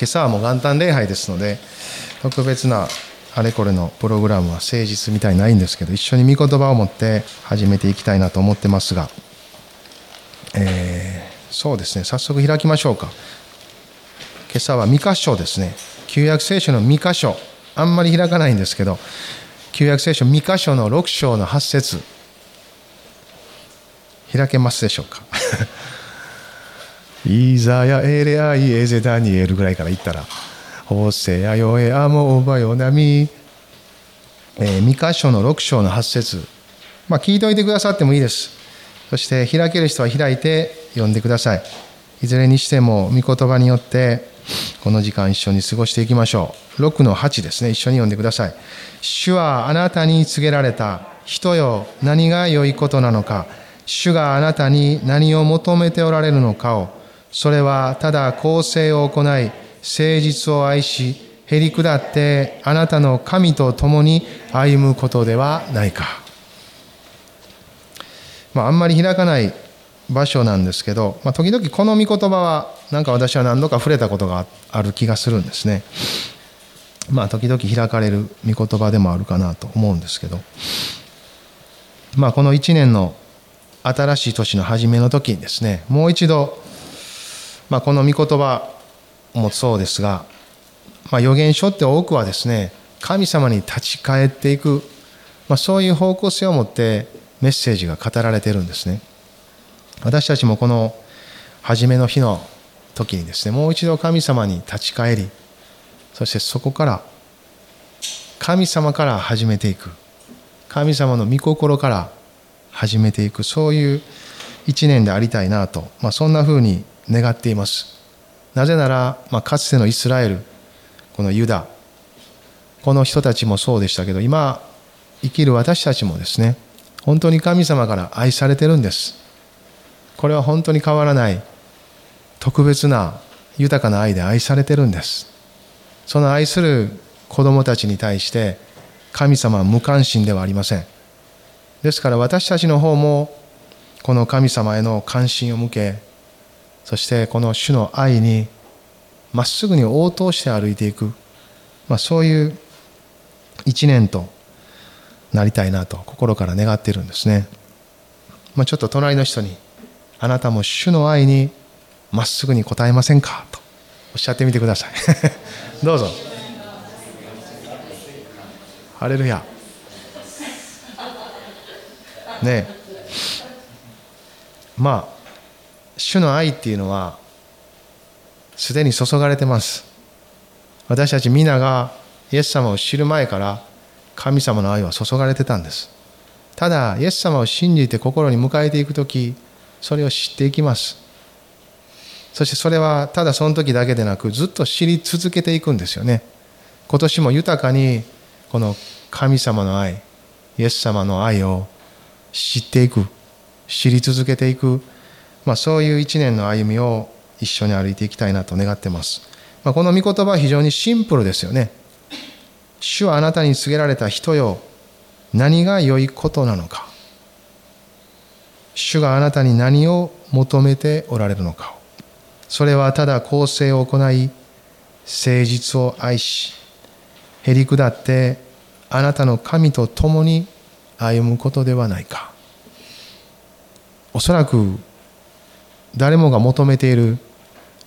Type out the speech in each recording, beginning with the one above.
今朝はもう元旦礼拝ですので特別なあれこれのプログラムは誠実みたいにないんですけど一緒に御言葉を持って始めていきたいなと思ってますが、えー、そうですね。早速開きましょうか。今朝は三箇所ですね。旧約聖書の三箇所。あんまり開かないんですけど旧約聖書三箇所の6章の8節開けますでしょうか。イザヤエレアイエゼダニエルぐらいから言ったらホセアヨエアモオバヨナミ、えー、箇所の6章の8節。まあ聞いておいてくださってもいいです。そして開ける人は開いて読んでください。いずれにしても御言葉によってこの時間一緒に過ごしていきましょう。6の8ですね。一緒に読んでください。主はあなたに告げられた。人よ何が良いことなのか。主があなたに何を求めておられるのかをそれはただ公正を行い誠実を愛しへり下ってあなたの神と共に歩むことではないか、まあ、あんまり開かない場所なんですけど、まあ、時々この御言葉はなんか私は何度か触れたことがある気がするんですね。まあ時々開かれる御言葉でもあるかなと思うんですけど。まあこの1年の新しい年の初めの時にですねもう一度、まあ、この御言葉もそうですが、まあ、預言書って多くはですね神様に立ち返っていく、まあ、そういう方向性を持ってメッセージが語られてるんですね。私たちもこの初めの日の時にですねもう一度神様に立ち返りそしてそこから神様から始めていく神様の御心から始めていくそういう一年でありたいなと、まあ、そんなふうに願っています。なぜなら、まあ、かつてのイスラエルこのユダこの人たちもそうでしたけど今生きる私たちもですね本当に神様から愛されてるんです。これは本当に変わらない特別な豊かな愛で愛されてるんです。その愛する子供たちに対して神様は無関心ではありません。ですから私たちの方もこの神様への関心を向けそしてこの主の愛にまっすぐに応答して歩いていく、まあ、そういう一年となりたいなと心から願っているんですね、まあ、ちょっと隣の人にあなたも主の愛にまっすぐに答えませんか？とおっしゃってみてください。どうぞ。ハレルヤ。ねえ。まあ主の愛っていうのはすでに注がれてます。私たち皆がイエス様を知る前から神様の愛は注がれてたんです。ただイエス様を信じて心に迎えていく時それを知っていきます。そしてそれはただその時だけでなくずっと知り続けていくんですよね。今年も豊かにこの神様の愛イエス様の愛を知っていく知り続けていく、まあ、そういう一年の歩みを一緒に歩いていきたいなと願ってます、まあ、この御言葉は非常にシンプルですよね。主はあなたに告げられた人よ。何が良いことなのか。主があなたに何を求めておられるのか。それはただ公正を行い誠実を愛しへり下ってあなたの神と共に歩むことではないか。おそらく誰もが求めている、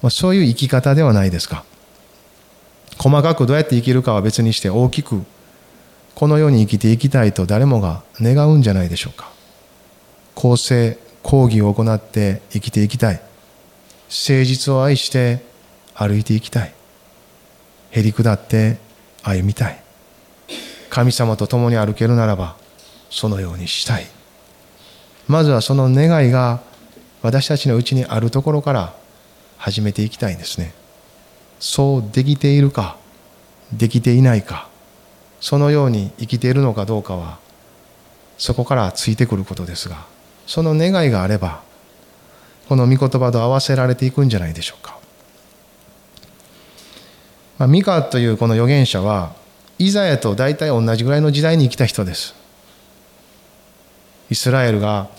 まあ、そういう生き方ではないですか。細かくどうやって生きるかは別にして大きくこのように生きていきたいと誰もが願うんじゃないでしょうか。公正講義を行って生きていきたい。誠実を愛して歩いていきたい。へり下って歩みたい。神様と共に歩けるならばそのようにしたい。まずはその願いが私たちのうちにあるところから始めていきたいんですね。そうできているかできていないかそのように生きているのかどうかはそこからついてくることですがその願いがあればこの御言葉と合わせられていくんじゃないでしょうか、まあ、ミカというこの預言者はイザヤと大体同じぐらいの時代に生きた人です。イスラエルが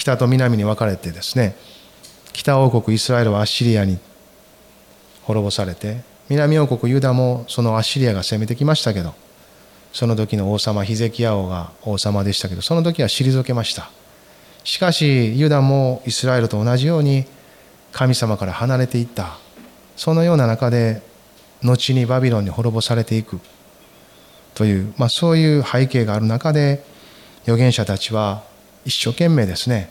北と南に分かれてですね北王国イスラエルはアッシリアに滅ぼされて南王国ユダもそのアッシリアが攻めてきましたけどその時の王様ヒゼキヤ王が王様でしたけどその時は退けました。しかしユダもイスラエルと同じように神様から離れていった。そのような中で後にバビロンに滅ぼされていく。という、まあ、そういう背景がある中で預言者たちは一生懸命ですね。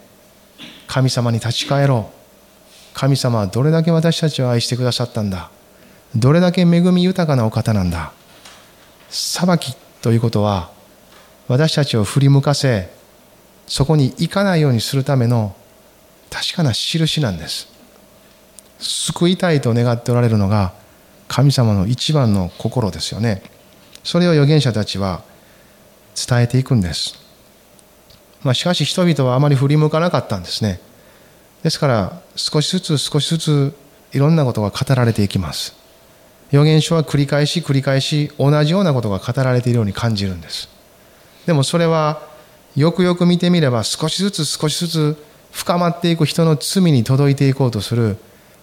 神様に立ち返ろう。神様はどれだけ私たちを愛してくださったんだ。どれだけ恵み豊かなお方なんだ。裁きということは私たちを振り向かせそこに行かないようにするための確かな印なんです。救いたいと願っておられるのが神様の一番の心ですよね。それを預言者たちは伝えていくんです、まあ、しかし人々はあまり振り向かなかったんですね。ですから少しずつ少しずついろんなことが語られていきます。預言書は繰り返し繰り返し同じようなことが語られているように感じるんです。でもそれはよくよく見てみれば少しずつ少しずつ深まっていく人の罪に届いていこうとする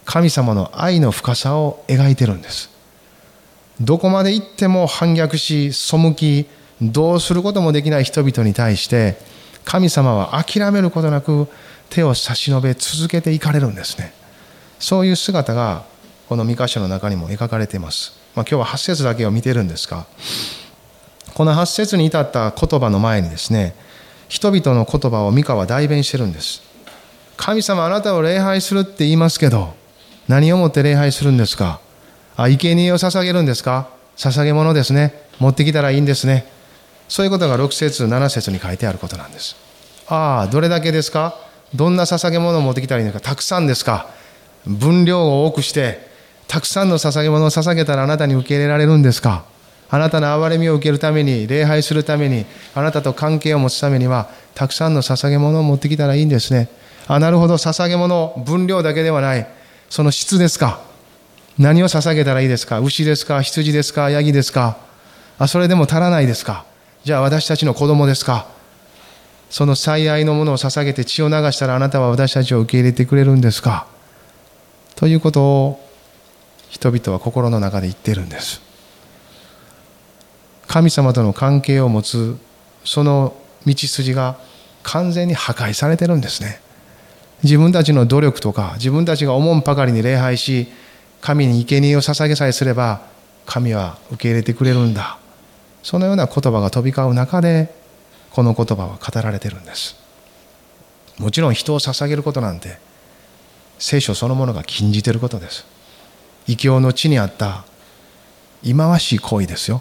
神様の愛の深さを描いてるんです。どこまで行っても反逆し背きどうすることもできない人々に対して神様は諦めることなく手を差し伸べ続けていかれるんですね。そういう姿がこの三箇所の中にも描かれています、まあ、今日は8節だけを見てるんですがこの8節に至った言葉の前にですね人々の言葉を三河は代弁してるんです。神様あなたを礼拝するって言いますけど何をもって礼拝するんですか？あ生贄を捧げるんですか？捧げ物ですね。持ってきたらいいんですね。そういうことが6節7節に書いてあることなんです。ああどれだけですか？どんな捧げ物を持ってきたらいいのか。たくさんですか？分量を多くしてたくさんの捧げ物を捧げたらあなたに受け入れられるんですか？あなたの憐れみを受けるために礼拝するためにあなたと関係を持つためにはたくさんの捧げ物を持ってきたらいいんですね。あなるほど。捧げ物分量だけではない。その質ですか？何を捧げたらいいですか？牛ですか？羊ですか？ヤギですか？あそれでも足らないですか？じゃあ私たちの子供ですか。その最愛のものを捧げて血を流したらあなたは私たちを受け入れてくれるんですか。ということを人々は心の中で言ってるんです。神様との関係を持つその道筋が完全に破壊されてるんですね。自分たちの努力とか自分たちが思うばかりに礼拝し神に生贄を捧げさえすれば神は受け入れてくれるんだ。そのような言葉が飛び交う中でこの言葉は語られてるんです。もちろん人を捧げることなんて聖書そのものが禁じてることです。異教の地にあった忌まわしい行為ですよ。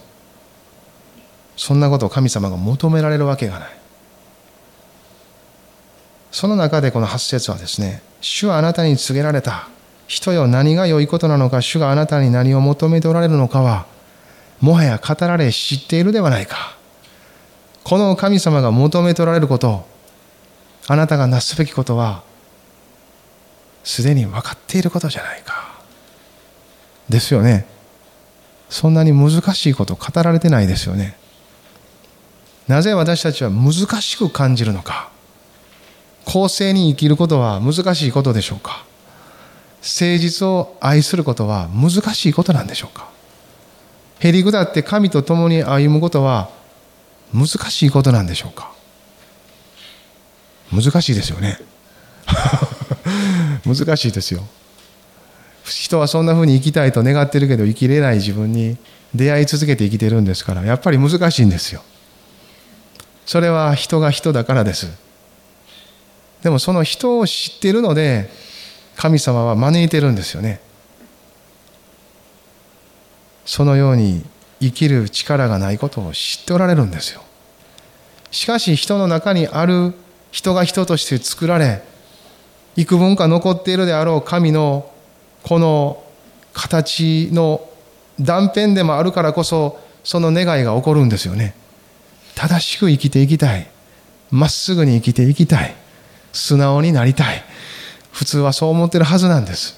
そんなことを神様が求められるわけがない。その中でこの8節はですね主はあなたに告げられた。人よ何が良いことなのか主があなたに何を求めておられるのかはもはや語られ知っているではないか。この神様が求めておられることあなたがなすべきことはすでに分かっていることじゃないか。ですよね。そんなに難しいこと語られてないですよね。なぜ私たちは難しく感じるのか。公正に生きることは難しいことでしょうか。誠実を愛することは難しいことなんでしょうか。へりくだって神と共に歩むことは難しいことなんでしょうか？難しいですよね。難しいですよ。人はそんなふうに生きたいと願ってるけど生きれない自分に出会い続けて生きてるんですからやっぱり難しいんですよ。それは人が人だからです。でもその人を知ってるので神様は招いてるんですよね。そのように生きる力がないことを知っておられるんですよ。しかし人の中にある人が人として作られ幾分か残っているであろう神のこの形の断片でもあるからこそその願いが起こるんですよね。正しく生きていきたい。まっすぐに生きていきたい。素直になりたい。普通はそう思ってるはずなんです。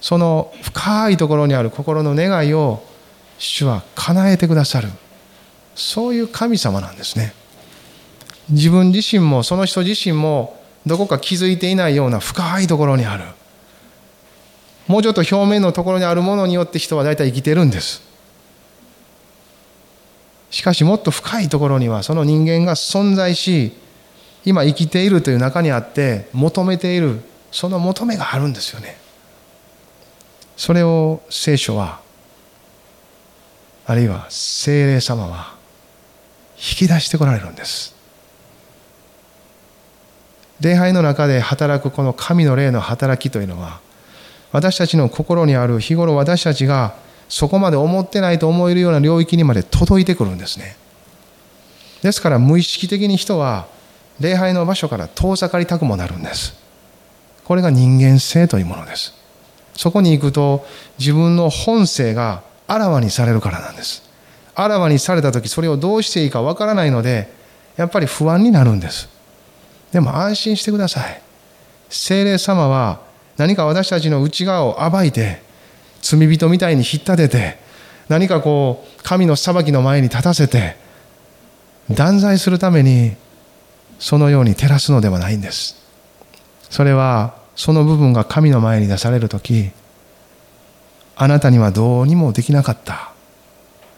その深いところにある心の願いを主は叶えてくださる。そういう神様なんですね。自分自身もその人自身もどこか気づいていないような深いところにある。もうちょっと表面のところにあるものによって人は大体生きてるんです。しかしもっと深いところにはその人間が存在し今生きているという中にあって求めているその求めがあるんですよね。それを聖書はあるいは精霊様は引き出してこられるんです。礼拝の中で働くこの神の霊の働きというのは私たちの心にある日頃私たちがそこまで思ってないと思えるような領域にまで届いてくるんですね。ですから無意識的に人は礼拝の場所から遠ざかりたくもなるんです。これが人間性というものです。そこに行くと自分の本性があらわにされるからなんです。あらわにされた時それをどうしていいかわからないのでやっぱり不安になるんです。でも安心してください。精霊様は何か私たちの内側を暴いて罪人みたいに引っ立てて何かこう神の裁きの前に立たせて断罪するためにそのように照らすのではないんです。それはその部分が神の前に出される時あなたにはどうにもできなかった。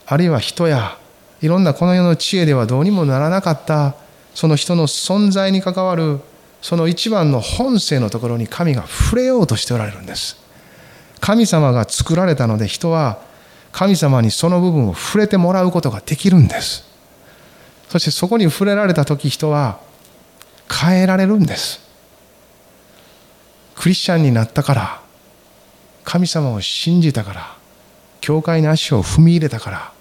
あるいは人やいろんなこの世の知恵ではどうにもならなかった。その人の存在に関わるその一番の本性のところに神が触れようとしておられるんです。神様が作られたので人は神様にその部分を触れてもらうことができるんです。そしてそこに触れられた時人は変えられるんです。クリスチャンになったから神様を信じたから教会に足を踏み入れたから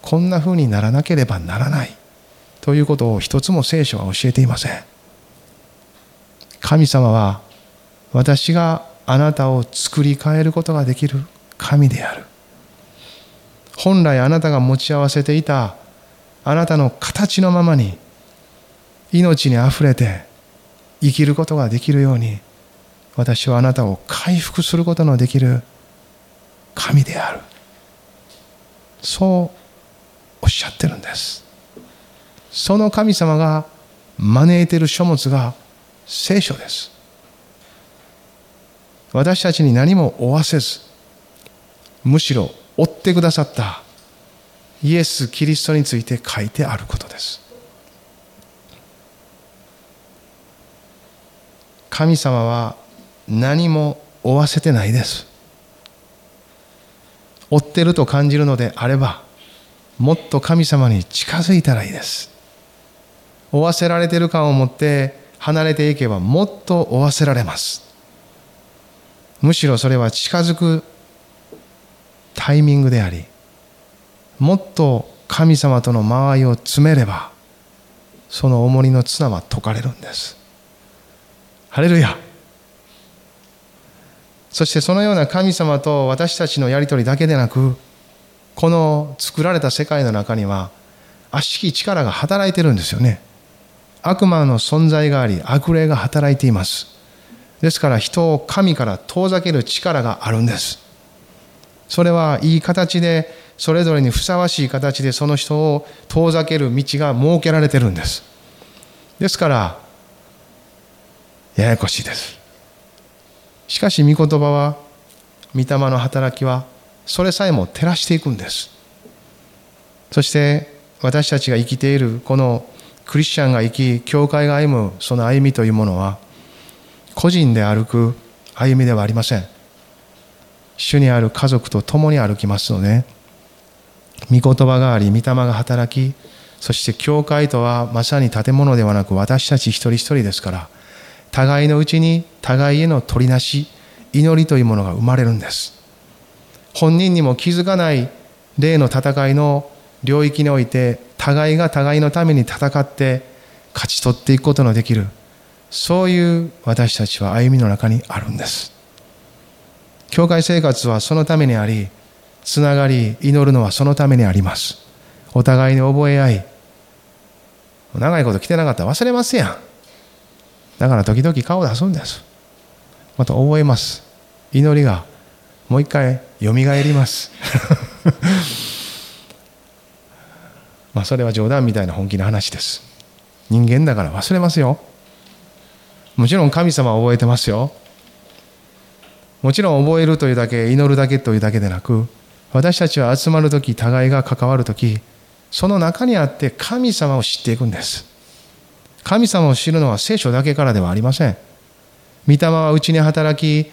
こんな風にならなければならないということを一つも聖書は教えていません。神様は私があなたを作り変えることができる神である。本来あなたが持ち合わせていたあなたの形のままに命にあふれて生きることができるように私はあなたを回復することのできる神である。そうおっしゃってるんです。その神様が招いている書物が聖書です。私たちに何も負わせずむしろ追ってくださったイエス・キリストについて書いてあることです。神様は何も負わせてないです。追ってると感じるのであればもっと神様に近づいたらいいです。追わせられてる感を持って離れていけばもっと追わせられます。むしろそれは近づくタイミングでありもっと神様との間合いを詰めればその重りの綱は解かれるんです。ハレルヤ。そしてそのような神様と私たちのやり取りだけでなくこの作られた世界の中には悪しき力が働いてるんですよね。悪魔の存在があり悪霊が働いています。ですから人を神から遠ざける力があるんです。それはいい形でそれぞれにふさわしい形でその人を遠ざける道が設けられてるんです。ですからややこしいです。しかし御言葉は御霊の働きはそれさえも照らしていくんです。そして私たちが生きているこのクリスチャンが生き教会が歩むその歩みというものは個人で歩く歩みではありません。主にある家族と共に歩きますので御言葉があり御霊が働きそして教会とはまさに建物ではなく私たち一人一人ですから互いのうちに互いへの取りなし祈りというものが生まれるんです。本人にも気づかない霊の戦いの領域において互いが互いのために戦って勝ち取っていくことのできるそういう私たちは歩みの中にあるんです。教会生活はそのためにありつながり祈るのはそのためにあります。お互いに覚え合い長いこと来てなかったら忘れますやん。だから時々顔を出すんです。また覚えます。祈りがもう一回よみがえります。まあそれは冗談みたいな本気の話です。人間だから忘れますよ。もちろん神様は覚えてますよ。もちろん覚えるというだけ祈るだけというだけでなく私たちは集まる時互いが関わる時その中にあって神様を知っていくんです。神様を知るのは聖書だけからではありません。御霊はうちに働き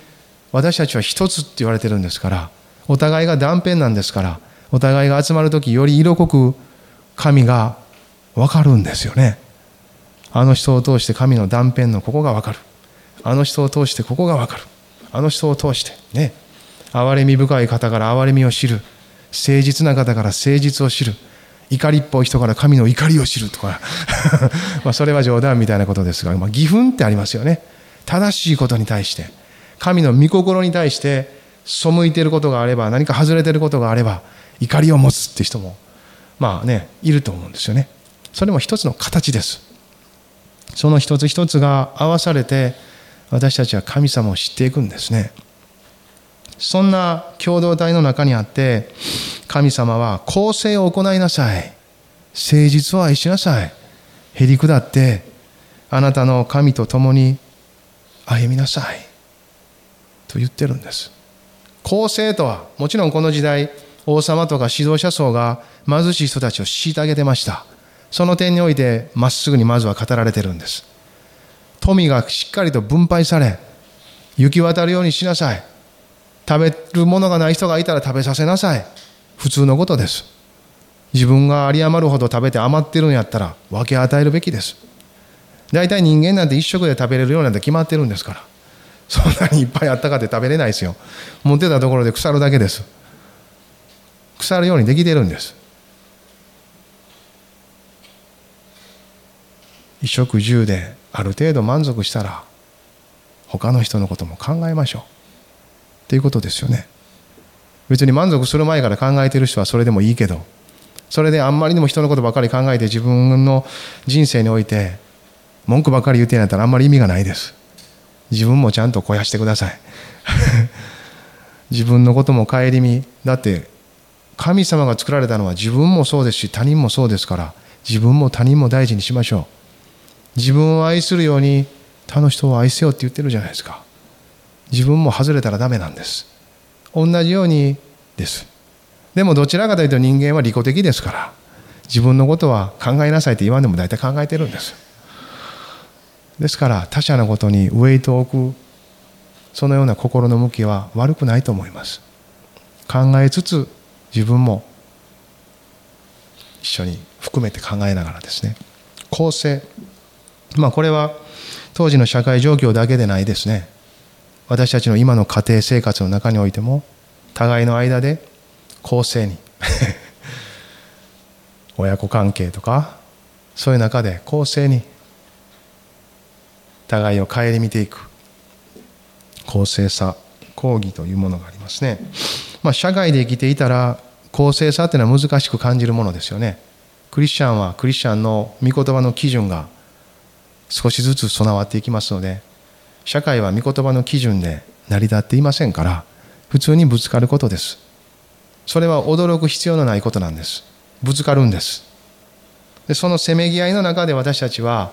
私たちは一つって言われてるんですからお互いが断片なんですからお互いが集まる時より色濃く神が分かるんですよね。あの人を通して神の断片のここが分かる。あの人を通してここが分かる。あの人を通してね。憐れみ深い方から憐れみを知る。誠実な方から誠実を知る。怒りっぽい人から神の怒りを知るとか。まそれは冗談みたいなことですが、まあ、義憤ってありますよね。正しいことに対して。神の御心に対して背いてることがあれば何か外れてることがあれば怒りを持つって人もまあねいると思うんですよね。それも一つの形です。その一つ一つが合わされて私たちは神様を知っていくんですね。そんな共同体の中にあって神様は公正を行いなさい。誠実を愛しなさい。へり下ってあなたの神と共に歩みなさい。と言ってるんです。公正とはもちろんこの時代王様とか指導者層が貧しい人たちを虐げてました。その点においてまっすぐにまずは語られてるんです。富がしっかりと分配され行き渡るようにしなさい。食べるものがない人がいたら食べさせなさい。普通のことです。自分が有り余るほど食べて余ってるんやったら分け与えるべきです。大体人間なんて一食で食べれるようなんて決まってるんですから。そんなにいっぱいあったかって食べれないですよ。持ってたところで腐るだけです。腐るようにできてるんです。一食十である程度満足したら他の人のことも考えましょう。っていうことですよね。別に満足する前から考えてる人はそれでもいいけどそれであんまりにも人のことばかり考えて自分の人生において文句ばかり言ってんやったらあんまり意味がないです。自分もちゃんと肥やしてください。自分のことも顧みだって神様が作られたのは自分もそうですし他人もそうですから自分も他人も大事にしましょう。自分を愛するように他の人を愛せよって言ってるじゃないですか。自分も外れたらダメなんです。同じようにです。でもどちらかというと人間は利己的ですから自分のことは考えなさいって言わんでも大体考えてるんです。ですから他者のことにウェイトを置くそのような心の向きは悪くないと思います。考えつつ自分も一緒に含めて考えながらですね。公正まあこれは当時の社会状況だけでないですね。私たちの今の家庭生活の中においても互いの間で公正に 親子関係とかそういう中で公正に互いを顧みていく公正さ公義というものがありますね、まあ、社会で生きていたら公正さっていうのは難しく感じるものですよね。クリスチャンはクリスチャンの御言葉の基準が少しずつ備わっていきますので社会は御言葉の基準で成り立っていませんから普通にぶつかることです。それは驚く必要のないことなんです。ぶつかるんです。でそのせめぎ合いの中で私たちは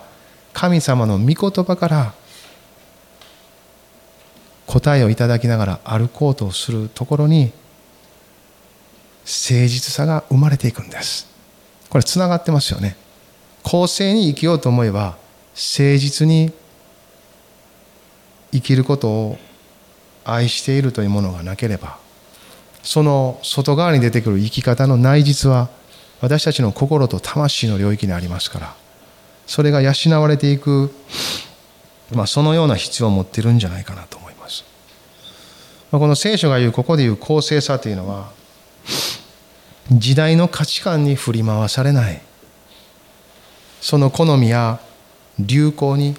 神様の御言葉から答えをいただきながら歩こうとするところに誠実さが生まれていくんです。これつながってますよね。公正に生きようと思えば誠実に生きることを愛しているというものがなければその外側に出てくる生き方の内実は私たちの心と魂の領域にありますからそれが養われていく、まあ、そのような必要を持っているんじゃないかなと思います。この聖書が言うここで言う公正さというのは時代の価値観に振り回されないその好みや流行に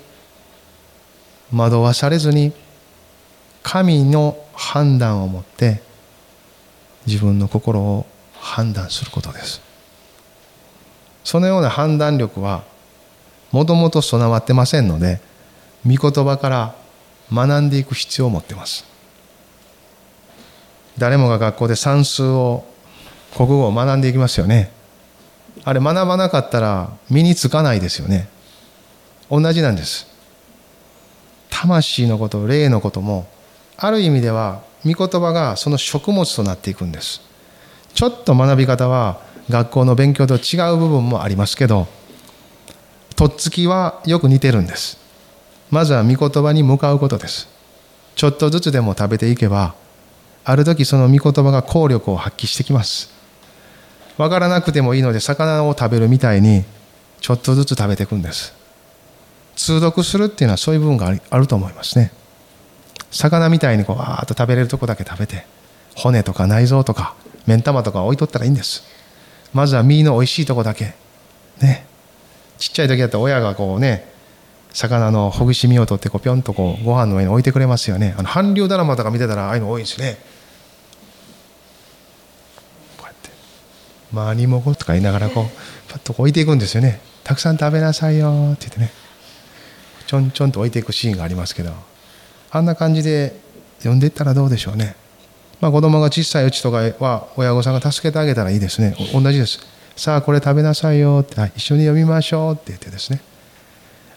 惑わされずに神の判断をもって自分の心を判断することです。そのような判断力はもともと備わってませんので御言葉から学んでいく必要を持ってます。誰もが学校で算数を国語を学んでいきますよね。あれ学ばなかったら身につかないですよね。同じなんです。魂のこと霊のこともある意味では御言葉がその食物となっていくんです。ちょっと学び方は学校の勉強と違う部分もありますけどとっつきはよく似てるんです。まずは御言葉に向かうことです。ちょっとずつでも食べていけばある時その御言葉が効力を発揮してきます。分からなくてもいいので魚を食べるみたいにちょっとずつ食べていくんです。通読するっていうのはそういう部分があると思いますね。魚みたいにこうわーっと食べれるとこだけ食べて骨とか内臓とか目ん玉とか置いとったらいいんです。まずは身のおいしいとこだけ。ね。ちっちゃい時だったら親がこうね魚のほぐし身を取ってこうぴょんとこうご飯の上に置いてくれますよね。あの韓流ドラマとか見てたらああいうの多いんですね。こうやって「まあにもご」とか言いながらこうパッと置いていくんですよね。たくさん食べなさいよって言ってね。ちょんちょんと置いていくシーンがありますけどあんな感じで読んでいったらどうでしょうね。まあ、子供が小さいうちとかは親御さんが助けてあげたらいいですね。同じです。さあこれ食べなさいよって、一緒に読みましょうって言ってですね。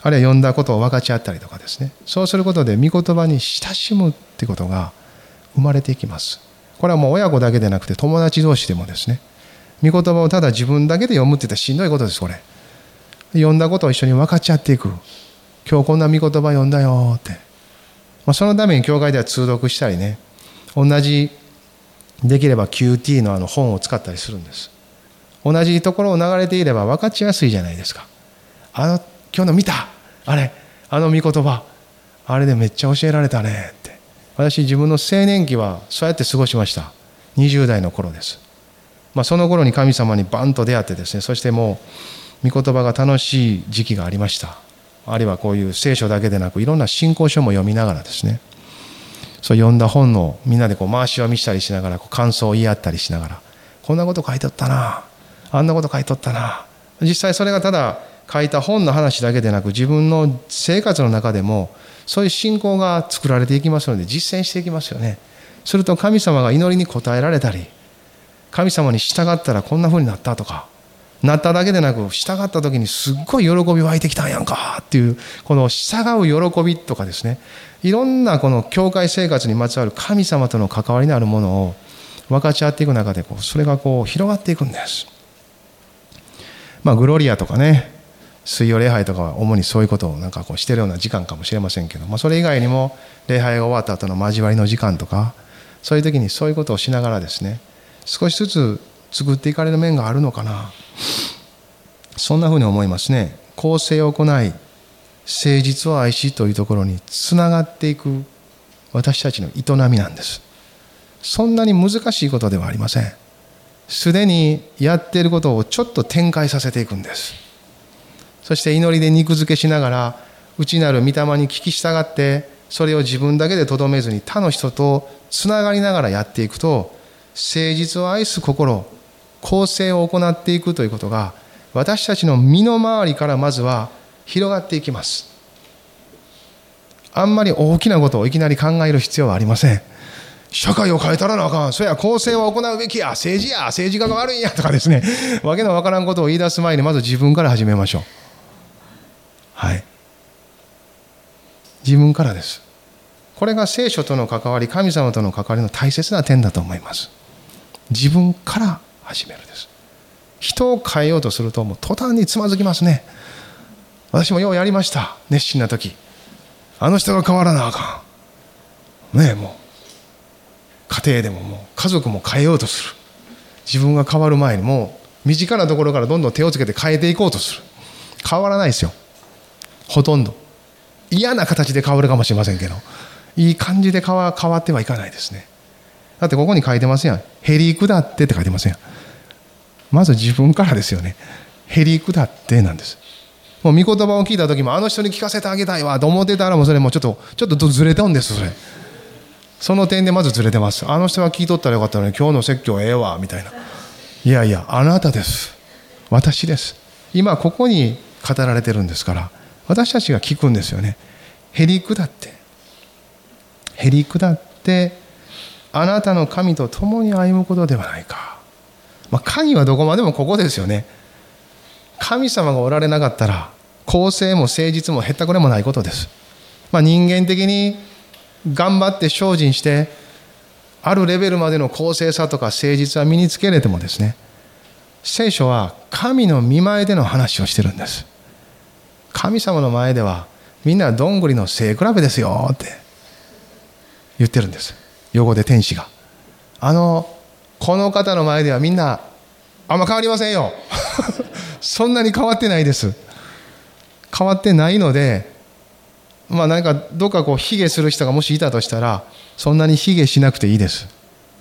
あるいは読んだことを分かち合ったりとかですね。そうすることで御言葉に親しむってことが生まれていきます。これはもう親子だけでなくて友達同士でもですね。御言葉をただ自分だけで読むって言ったらしんどいことです、これ。読んだことを一緒に分かち合っていく。今日こんな御言葉読んだよって。まあ、そのために教会では通読したりね。同じできれば QT のあの本を使ったりするんです。同じところを流れていれば分かちやすいじゃないですか。あの今日の見た。あれあの御言葉。あれでめっちゃ教えられたねって。私自分の青年期はそうやって過ごしました。20代の頃です、まあ、その頃に神様にバンと出会ってですねそしてもう御言葉が楽しい時期がありました。あるいはこういう聖書だけでなくいろんな信仰書も読みながらですねそう読んだ本のみんなでこう回し読みしたりしながらこう感想を言い合ったりしながらこんなこと書いとったなあんなこと書いとったな。実際それがただ書いた本の話だけでなく自分の生活の中でもそういう信仰が作られていきますので実践していきますよね。すると神様が祈りに応えられたり神様に従ったらこんなふうになったとかなっただけでなく従った時にすっごい喜び湧いてきたんやんかっていうこの従う喜びとかですねいろんなこの教会生活にまつわる神様との関わりのあるものを分かち合っていく中でこうそれがこう広がっていくんです。まあグロリアとかね水曜礼拝とかは主にそういうことをなんかこうしてるような時間かもしれませんけど、まあ、それ以外にも礼拝が終わった後の交わりの時間とかそういう時にそういうことをしながらですね少しずつ作っていかれる面があるのかなそんなふうに思いますね。公正を行い誠実を愛しというところにつながっていく私たちの営みなんです。そんなに難しいことではありません。すでにやっていることをちょっと展開させていくんです。そして祈りで肉付けしながら内なる御霊に聞き従ってそれを自分だけでとどめずに他の人とつながりながらやっていくと誠実を愛す心公正を行っていくということが私たちの身の回りからまずは広がっていきます。あんまり大きなことをいきなり考える必要はありません。社会を変えたらなあかん。そや公正は行うべきや。政治や。政治家が悪いんや。とかですね。わけのわからんことを言い出す前にまず自分から始めましょう。はい。自分からです。これが聖書との関わり神様との関わりの大切な点だと思います。自分から始めるです。人を変えようとするともう途端につまずきますね。私もようやりました。熱心な時。あの人が変わらなあかん。ねえもう。家庭でももう。家族も変えようとする。自分が変わる前にもう。身近なところからどんどん手をつけて変えていこうとする。変わらないですよ。ほとんど。嫌な形で変わるかもしれませんけど。いい感じで変わ変わってはいかないですね。だってここに書いてますやん。へりくだってって書いてますやん。まず自分からですよね。へりくだってなんです。もう御言葉を聞いた時もあの人に聞かせてあげたいわと思ってたらもうそれもちょっとちょっとずれたんですそれ。その点でまずずれてます。あの人が聞いとったらよかったのに今日の説教ええわみたいな。いやいやあなたです。私です。今ここに語られてるんですから私たちが聞くんですよね。へりくだって。へりくだってあなたの神と共に歩むことではないか。まあ、神はどこまでもここですよね。神様がおられなかったら公正も誠実もへったくれもないことです、まあ、人間的に頑張って精進してあるレベルまでの公正さとか誠実は身につけれてもですね聖書は神の見前での話をしてるんです。神様の前ではみんなどんぐりの背比べですよって言ってるんです。横で天使が。あのこの方の前ではみんなあんま変わりませんよ。そんなに変わってないです。変わってないのでまあ何かどっかこう卑下する人がもしいたとしたらそんなに卑下しなくていいです。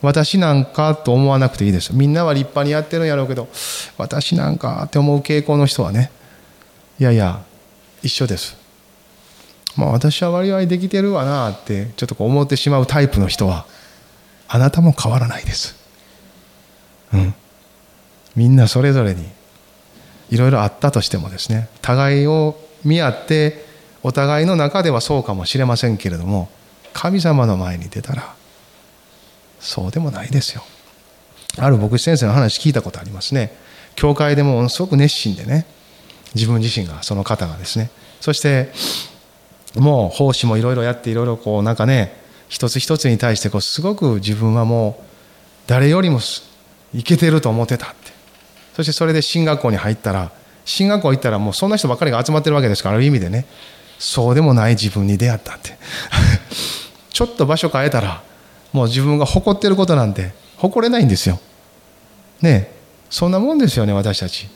私なんかと思わなくていいです。みんなは立派にやってるんやろうけど私なんかって思う傾向の人はねいやいや一緒です。まあ私は割合できてるわなってちょっとこう思ってしまうタイプの人はあなたも変わらないです。うん。みんなそれぞれにいろいろあったとしてもですね互いを見合ってお互いの中ではそうかもしれませんけれども神様の前に出たらそうでもないですよ。ある牧師先生の話聞いたことありますね。教会でもすごく熱心でね自分自身がその方がですねそしてもう奉仕もいろいろやっていろいろこうなんかね一つ一つに対してこうすごく自分はもう誰よりもいけてると思ってたって。そしてそれで進学校に入ったら進学校行ったらもうそんな人ばっかりが集まってるわけですからある意味でね。そうでもない自分に出会ったって。ちょっと場所変えたらもう自分が誇ってることなんて誇れないんですよ。ねそんなもんですよね私たち。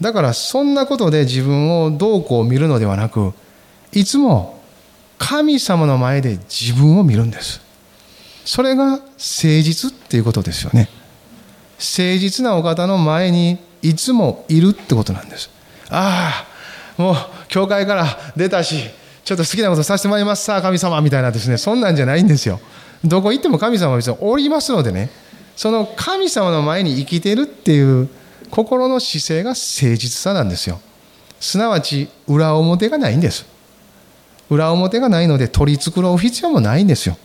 だからそんなことで自分をどうこう見るのではなくいつも神様の前で自分を見るんです。それが誠実っていうことですよね。誠実なお方の前にいつもいるってことなんです。ああもう教会から出たしちょっと好きなことさせてもらいます。さあ神様みたいなですね。そんなんじゃないんですよ。どこ行っても神様は別におりますのでね。その神様の前に生きてるっていう心の姿勢が誠実さなんですよ。すなわち裏表がないんです。裏表がないので取り繕う必要もないんですよ。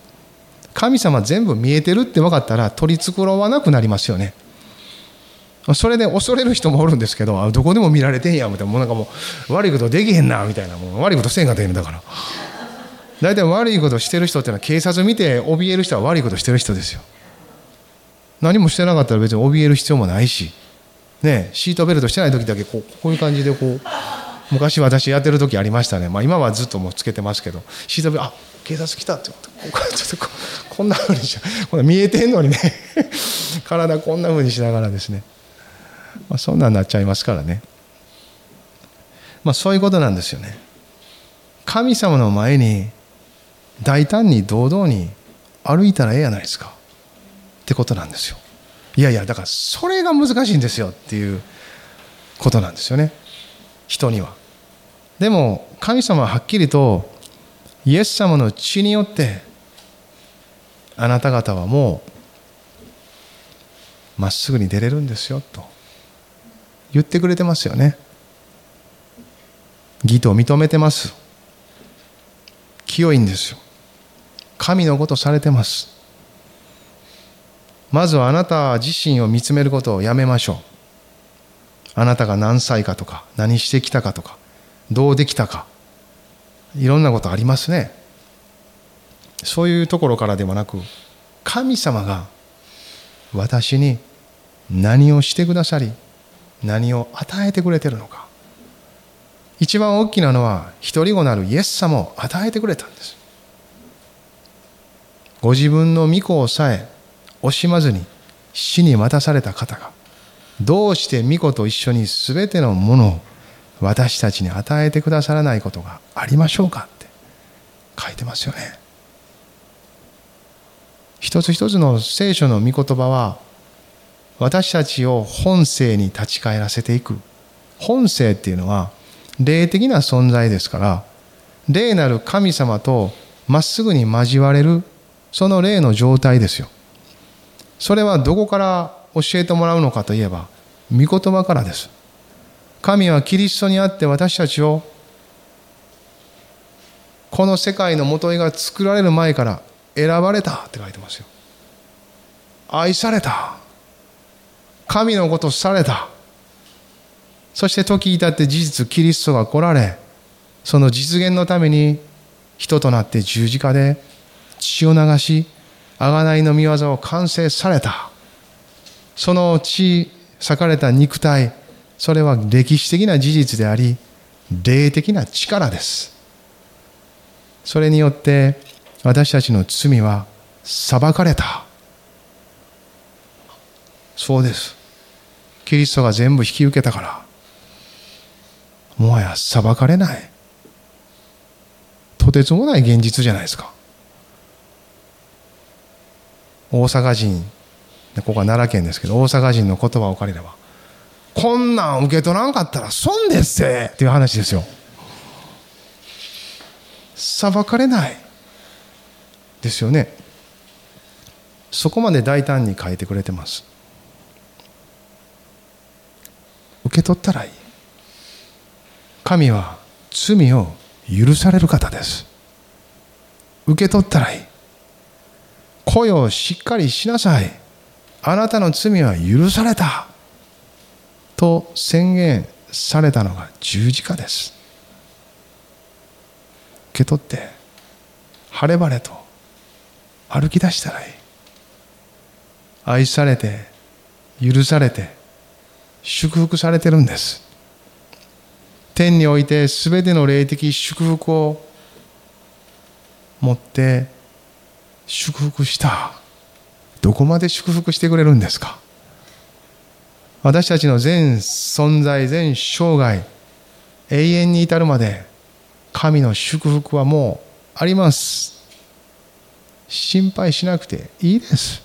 神様全部見えてるって分かったら取り繕わなくなりますよね。それで恐れる人もおるんですけどどこでも見られてんやみたいなもうなんかもう悪いことできへんなみたいなもう悪いことせんかったんだから大体悪いことしてる人っていうのは警察見て怯える人は悪いことしてる人ですよ。何もしてなかったら別に怯える必要もないし。ねシートベルトしてない時だけこうこういう感じでこう昔私やってる時ありましたね、まあ、今はずっともうつけてますけど。シートベルトあ警察来たってここちょっとここんなふうにしこんな見えてんのにね。体こんなふうにしながらですね、まあ、そんなんなっちゃいますからね。まあそういうことなんですよね。神様の前に大胆に堂々に歩いたらええやないですか。ってことなんですよ。いやいやだからそれが難しいんですよっていうことなんですよね。人には。でも神様ははっきりとイエス様の血によってあなた方はもうまっすぐに出れるんですよと言ってくれてますよね。義と認めてます。清いんですよ。神のことされてます。まずはあなた自身を見つめることをやめましょう。あなたが何歳かとか何してきたかとかどうできたか。いろんなことありますね。そういうところからではなく神様が私に何をしてくださり何を与えてくれてるのか。一番大きなのは一人子なるイエス様を与えてくれたんです。ご自分の御子をさえ惜しまずに死に渡された方がどうして御子と一緒に全てのものを私たちに与えてくださらないことがありましょうかって書いてますよね。一つ一つの聖書の御言葉は私たちを本性に立ち返らせていく。本性っていうのは霊的な存在ですから霊なる神様とまっすぐに交われるその霊の状態ですよ。それはどこから教えてもらうのかといえば御言葉からです。神はキリストにあって私たちをこの世界のもといが作られる前から選ばれたって書いてますよ。愛された神のことされた。そして時至って事実キリストが来られその実現のために人となって十字架で血を流し贖いの御業を完成された。その血裂かれた肉体それは歴史的な事実であり霊的な力です。それによって私たちの罪は裁かれた。そうです。キリストが全部引き受けたからもはや裁かれない。とてつもない現実じゃないですか。大阪人ここは奈良県ですけど大阪人の言葉を借りればこんなん受け取らんかったら損ですって。いう話ですよ。裁かれないですよね。そこまで大胆に書いてくれてます。受け取ったらいい。神は罪を許される方です。受け取ったらいい。声をしっかりしなさい。あなたの罪は許された。と宣言されたのが十字架です。受け取って晴れ晴れと歩き出したらいい。愛されて許されて祝福されてるんです。天において全ての霊的祝福を持って祝福した。どこまで祝福してくれるんですか？私たちの全存在全生涯永遠に至るまで神の祝福はもうあります。心配しなくていいです。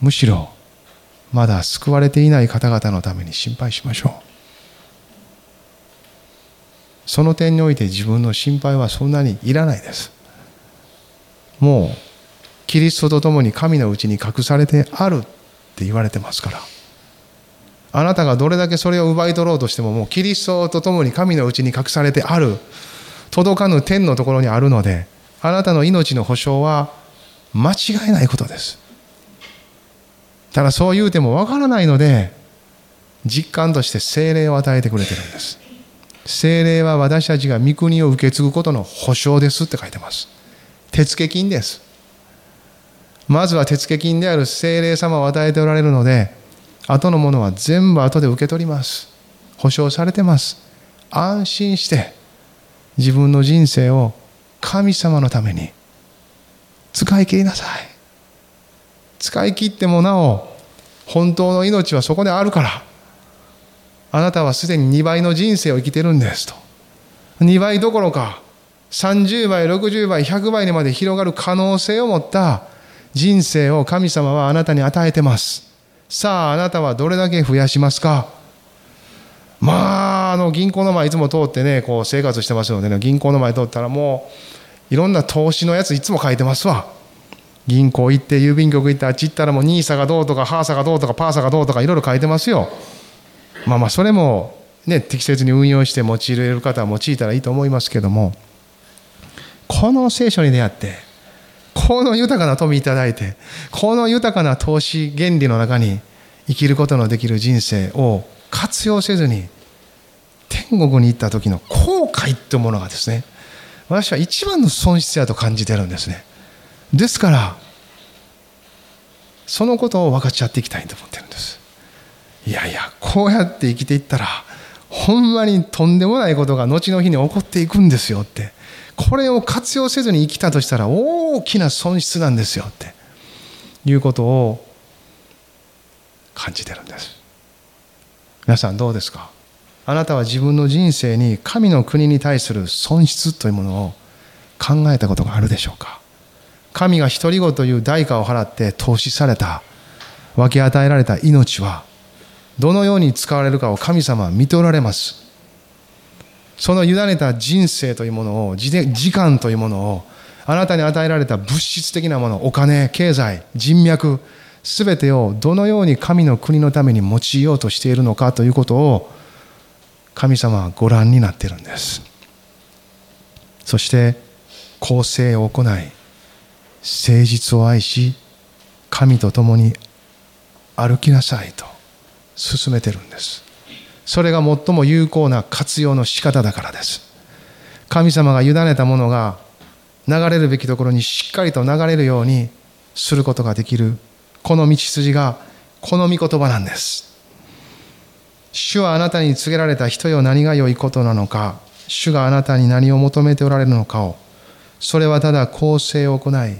むしろまだ救われていない方々のために心配しましょう。その点において自分の心配はそんなにいらないです。もうキリストと共に神のうちに隠されてあるって言われてますから。あなたがどれだけそれを奪い取ろうとしてももうキリストと共に神のうちに隠されてある届かぬ天のところにあるのであなたの命の保証は間違いないことです。ただそう言うてもわからないので実感として精霊を与えてくれてるんです。精霊は私たちが御国を受け継ぐことの保証ですって書いてます。手付金です。まずは手付金である精霊様を与えておられるので後のものは全部後で受け取ります。保証されてます。安心して自分の人生を神様のために使い切りなさい。使い切ってもなお本当の命はそこであるからあなたはすでに2倍の人生を生きてるんですと。2倍どころか30倍60倍100倍にまで広がる可能性を持った人生を神様はあなたに与えてます。さああなたはどれだけ増やしますか？まああの銀行の前いつも通ってねこう生活してますのでね銀行の前通ったらもういろんな投資のやついつも書いてますわ。銀行行って郵便局行ってあっち行ったらもう NISA がどうとか HASA がどうとか PASA がどうとかいろいろ書いてますよ。まあまあそれもね適切に運用して用いれる方は用いたらいいと思いますけどもこの聖書に出会ってこの豊かな富いただいてこの豊かな投資原理の中に生きることのできる人生を活用せずに天国に行った時の後悔っていうものがですね私は一番の損失やと感じてるんですね。ですからそのことを分かち合っていきたいと思ってるんです。いやいやこうやって生きていったらほんまにとんでもないことが後の日に起こっていくんですよって。これを活用せずに生きたとしたら大きな損失なんですよっていうことを感じてるんです。皆さんどうですか？あなたは自分の人生に神の国に対する損失というものを考えたことがあるでしょうか？神が独り子という代価を払って投資された分け与えられた命はどのように使われるかを神様は見ておられます。その委ねた人生というものを時間というものをあなたに与えられた物質的なものお金経済人脈全てをどのように神の国のために用いようとしているのかということを神様はご覧になっているんです。そして公正を行い誠実を愛し神と共に歩きなさいと進めてるんです。それが最も有効な活用の仕方だからです。神様が委ねたものが流れるべきところにしっかりと流れるようにすることができるこの道筋がこの御言葉なんです。主はあなたに告げられた人よ何が良いことなのか主があなたに何を求めておられるのかをそれはただ公正を行い誠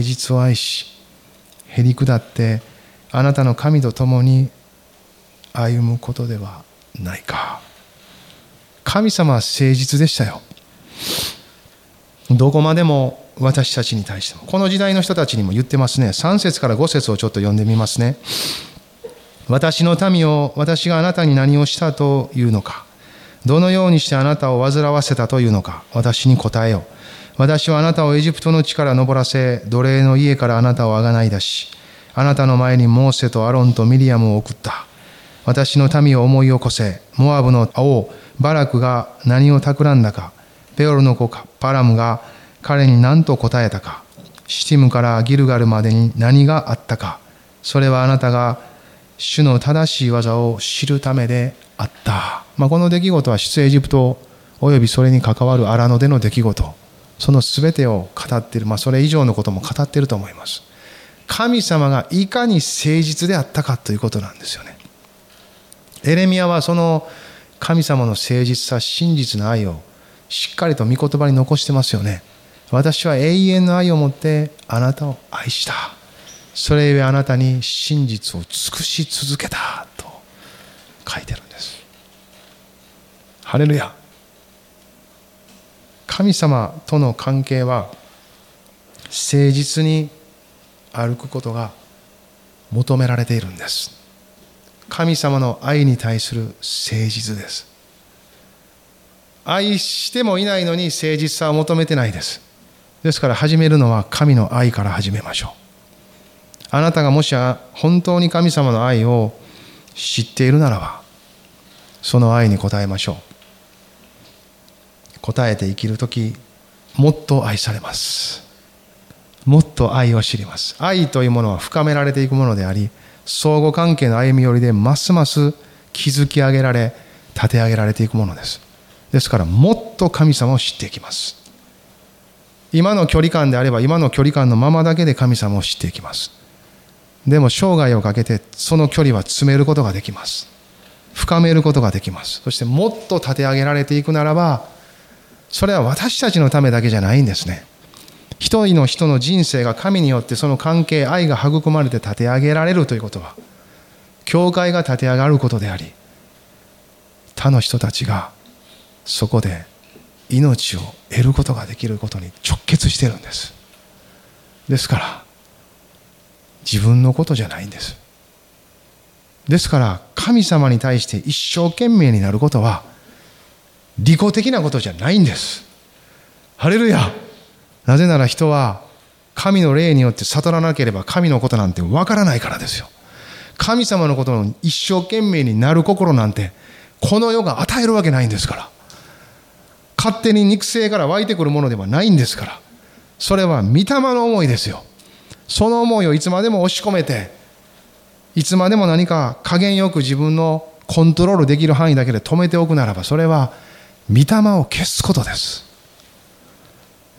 実を愛しへり下ってあなたの神と共に歩むことではないか。神様は誠実でしたよ。どこまでも私たちに対しても。この時代の人たちにも言ってますね。3節から5節をちょっと読んでみますね。私の民を私があなたに何をしたというのか。どのようにしてあなたを煩わせたというのか。私に答えよ私はあなたをエジプトの地から登らせ奴隷の家からあなたをあがない出しあなたの前にモーセとアロンとミリアムを送った。私の民を思い起こせモアブの王バラクが何を企んだかペオルの子かパラムが彼に何と答えたかシティムからギルガルまでに何があったかそれはあなたが主の正しい技を知るためであった、まあ、この出来事は出エジプトおよびそれに関わる荒野での出来事その全てを語っている、まあ、それ以上のことも語っていると思います。神様がいかに誠実であったかということなんですよね。エレミアはその神様の誠実さ真実の愛をしっかりと御言葉に残してますよね。私は永遠の愛を持ってあなたを愛した。それゆえあなたに真実を尽くし続けたと書いてるんです。ハレルヤ。神様との関係は誠実に歩くことが求められているんです。神様の愛に対する誠実です。愛してもいないのに誠実さを求めてないです。ですから始めるのは神の愛から始めましょう。あなたがもし本当に神様の愛を知っているならばその愛に応えましょう。答えて生きる時もっと愛されます。もっと愛を知ります。愛というものは深められていくものであり相互関係の歩み寄りでますます築き上げられ立て上げられていくものです。ですからもっと神様を知っていきます。今の距離感であれば今の距離感のままだけで神様を知っていきます。でも生涯をかけてその距離は詰めることができます。深めることができます。そしてもっと立て上げられていくならばそれは私たちのためだけじゃないんですね。一人の人の人生が神によってその関係愛が育まれて立て上げられるということは教会が立て上がることであり他の人たちがそこで命を得ることができることに直結してるんです。ですから自分のことじゃないんです。ですから神様に対して一生懸命になることは利己的なことじゃないんです。ハレルヤ。なぜなら人は神の霊によって悟らなければ神のことなんてわからないからですよ。神様のことの一生懸命になる心なんてこの世が与えるわけないんですから。勝手に肉声から湧いてくるものではないんですから。それは御霊の思いですよ。その思いをいつまでも押し込めていつまでも何か加減よく自分のコントロールできる範囲だけで止めておくならばそれは御霊を消すことです。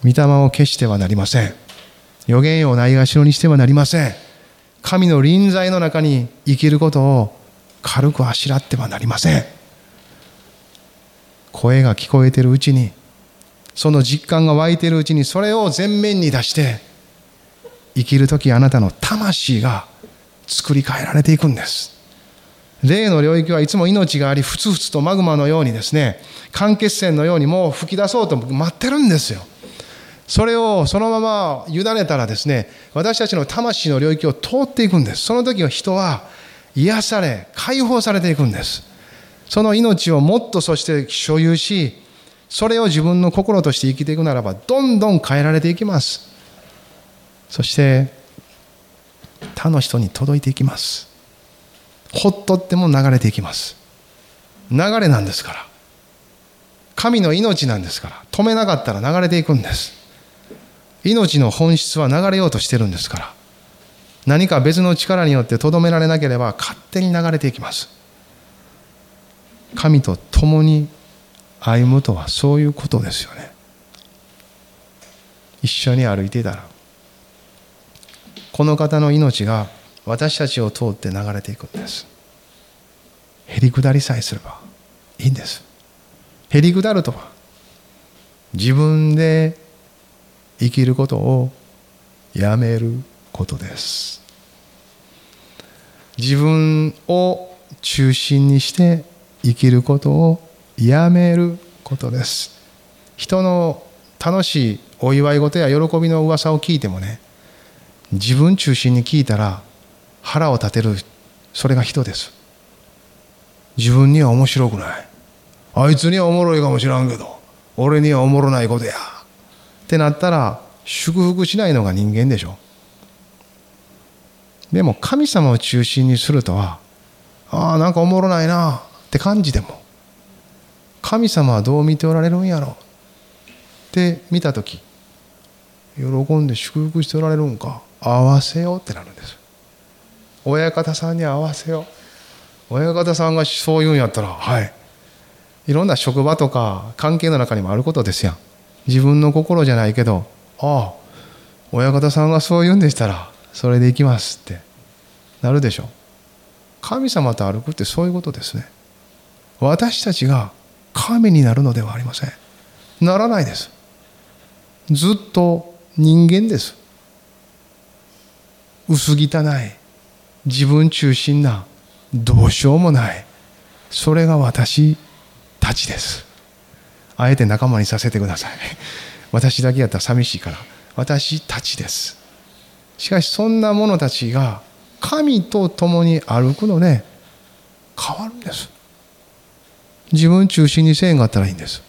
御霊を消してはなりません。予言をないがしろにしてはなりません。神の臨在の中に生きることを軽くあしらってはなりません。声が聞こえているうちにその実感が湧いているうちにそれを前面に出して生きる時あなたの魂が作り変えられていくんです。霊の領域はいつも命がありふつふつとマグマのようにですね間欠泉のようにもう吹き出そうと待ってるんですよ。それをそのまま委ねたらですね私たちの魂の領域を通っていくんです。その時は人は癒され解放されていくんです。その命をもっとそして所有しそれを自分の心として生きていくならばどんどん変えられていきます。そして他の人に届いていきます。ほっとっても流れていきます。流れなんですから。神の命なんですから。止めなかったら流れていくんです。命の本質は流れようとしてるんですから。何か別の力によってとどめられなければ勝手に流れていきます。神と共に歩むとはそういうことですよね。一緒に歩いていたら。この方の命が私たちを通って流れていくんです。へりくだりさえすればいいんです。へりくだるとは自分で生きることをやめることです。自分を中心にして生きることをやめることです。人の楽しいお祝い事や喜びの噂を聞いてもね自分中心に聞いたら腹を立てるそれが人です。自分には面白くない。あいつにはおもろいかもしらんけど俺にはおもろないことや。ってなったら祝福しないのが人間でしょ。でも神様を中心にするとはああなんかおもろないなって感じでも神様はどう見ておられるんやろって見た時喜んで祝福しておられるんか合わせようってなるんです。親方さんに合わせよう。親方さんがそう言うんやったらはい。いろんな職場とか関係の中にもあることですやん。自分の心じゃないけどああ親方さんがそう言うんでしたらそれで行きますってなるでしょ。神様と歩くってそういうことですね。私たちが神になるのではありません。ならないです。ずっと人間です。薄汚い自分中心などうしようもない。それが私たちです。あえて仲間にさせてください。私だけやったら寂しいから。私たちです。しかしそんな者たちが神と共に歩くので変わるんです。自分中心にせえんかったらいいんです。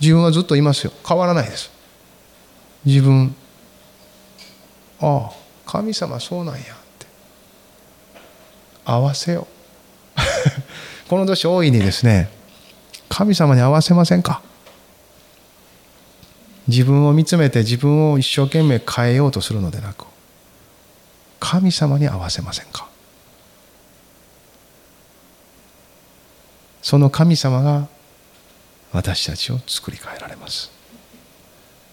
自分はずっといますよ。変わらないです。自分ああ神様そうなんやって。合わせよう。この年大いにですね神様に合わせませんか？自分を見つめて自分を一生懸命変えようとするのでなく神様に合わせませんか？その神様が私たちを作り変えられます。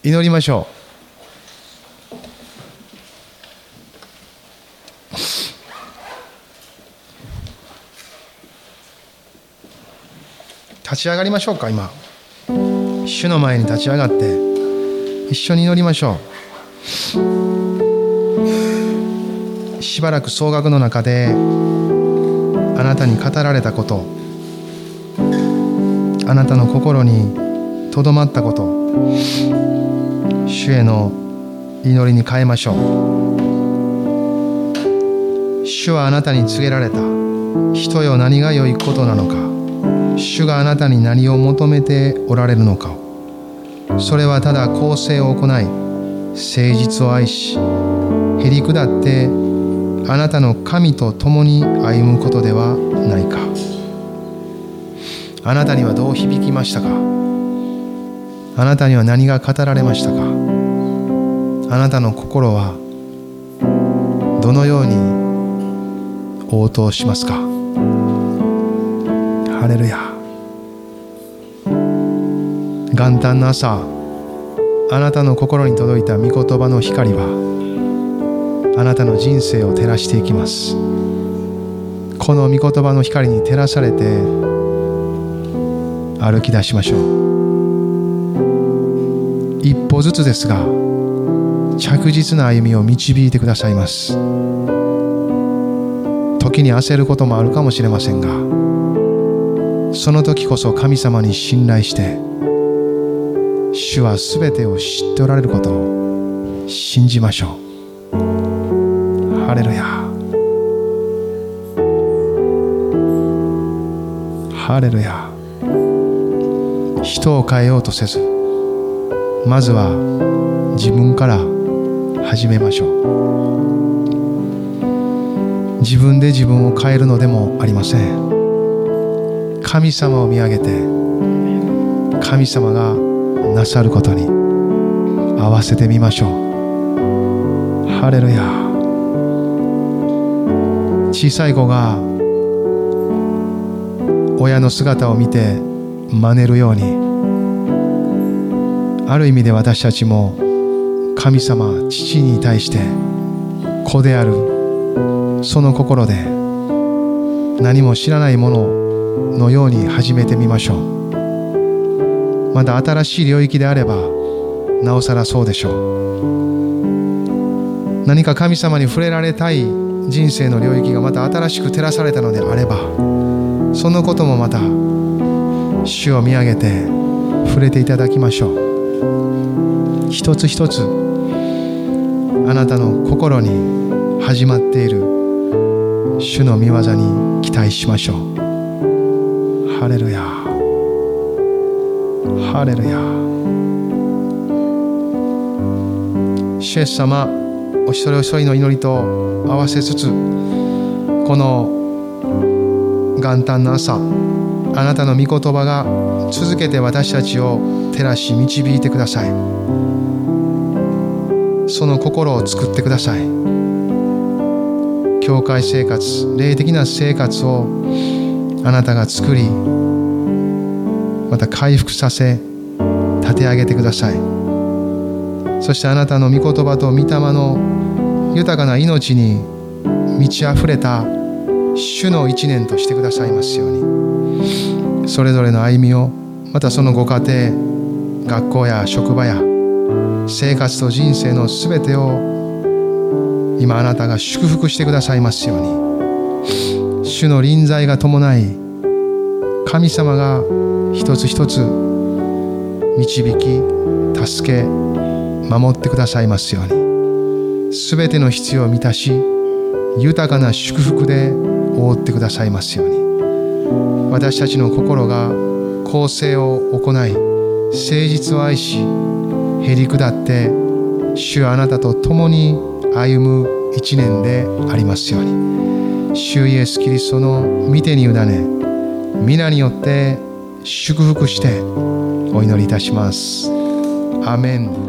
祈りましょう。立ち上がりましょうか今。主の前に立ち上がって。一緒に祈りましょう。しばらく総額の中であなたに語られたことあなたの心にとどまったこと主への祈りに変えましょう。主はあなたに告げられた人よ何が良いことなのか主があなたに何を求めておられるのかを。それはただ公正を行い誠実を愛しへり下ってあなたの神と共に歩むことではないか。あなたにはどう響きましたか？あなたには何が語られましたか？あなたの心はどのように応答しますか？ハレルヤ。元旦の朝。あなたの心に届いた御言葉の光はあなたの人生を照らしていきます。この御言葉の光に照らされて歩き出しましょう。一歩ずつですが着実な歩みを導いてくださいます。時に焦ることもあるかもしれませんがその時こそ神様に信頼して主は全てを知っておられることを信じましょう。ハレルヤ。ハレルヤ。人を変えようとせずまずは自分から始めましょう。自分で自分を変えるのでもありません。神様を見上げて神様がなさることに合わせてみましょう。ハレルヤ。小さい子が親の姿を見て真似るようにある意味で私たちも神様父に対して子であるその心で何も知らないもののように始めてみましょう。まだ新しい領域であればなおさらそうでしょう。何か神様に触れられたい人生の領域がまた新しく照らされたのであればそのこともまた主を見上げて触れていただきましょう。一つ一つあなたの心に始まっている主の御業に期待しましょう。ハレルヤ。ハレルヤ。主イエス様お一人お一人の祈りと合わせつつこの元旦の朝あなたの御言葉が続けて私たちを照らし導いてください。その心を作ってください。教会生活霊的な生活をあなたが作りまた回復させ立て上げてください。そしてあなたの御言葉と御霊の豊かな命に満ち溢れた主の一年としてくださいますように。それぞれの歩みをまたそのご家庭学校や職場や生活と人生のすべてを今あなたが祝福してくださいますように。主の臨在が伴い神様が一つ一つ導き助け守ってくださいますように。すべての必要を満たし豊かな祝福で覆ってくださいますように。私たちの心が公正を行い誠実を愛しへり下って主あなたと共に歩む一年でありますように。主イエス・キリストの御手に委ね皆によって祝福してお祈りいたします。アメン。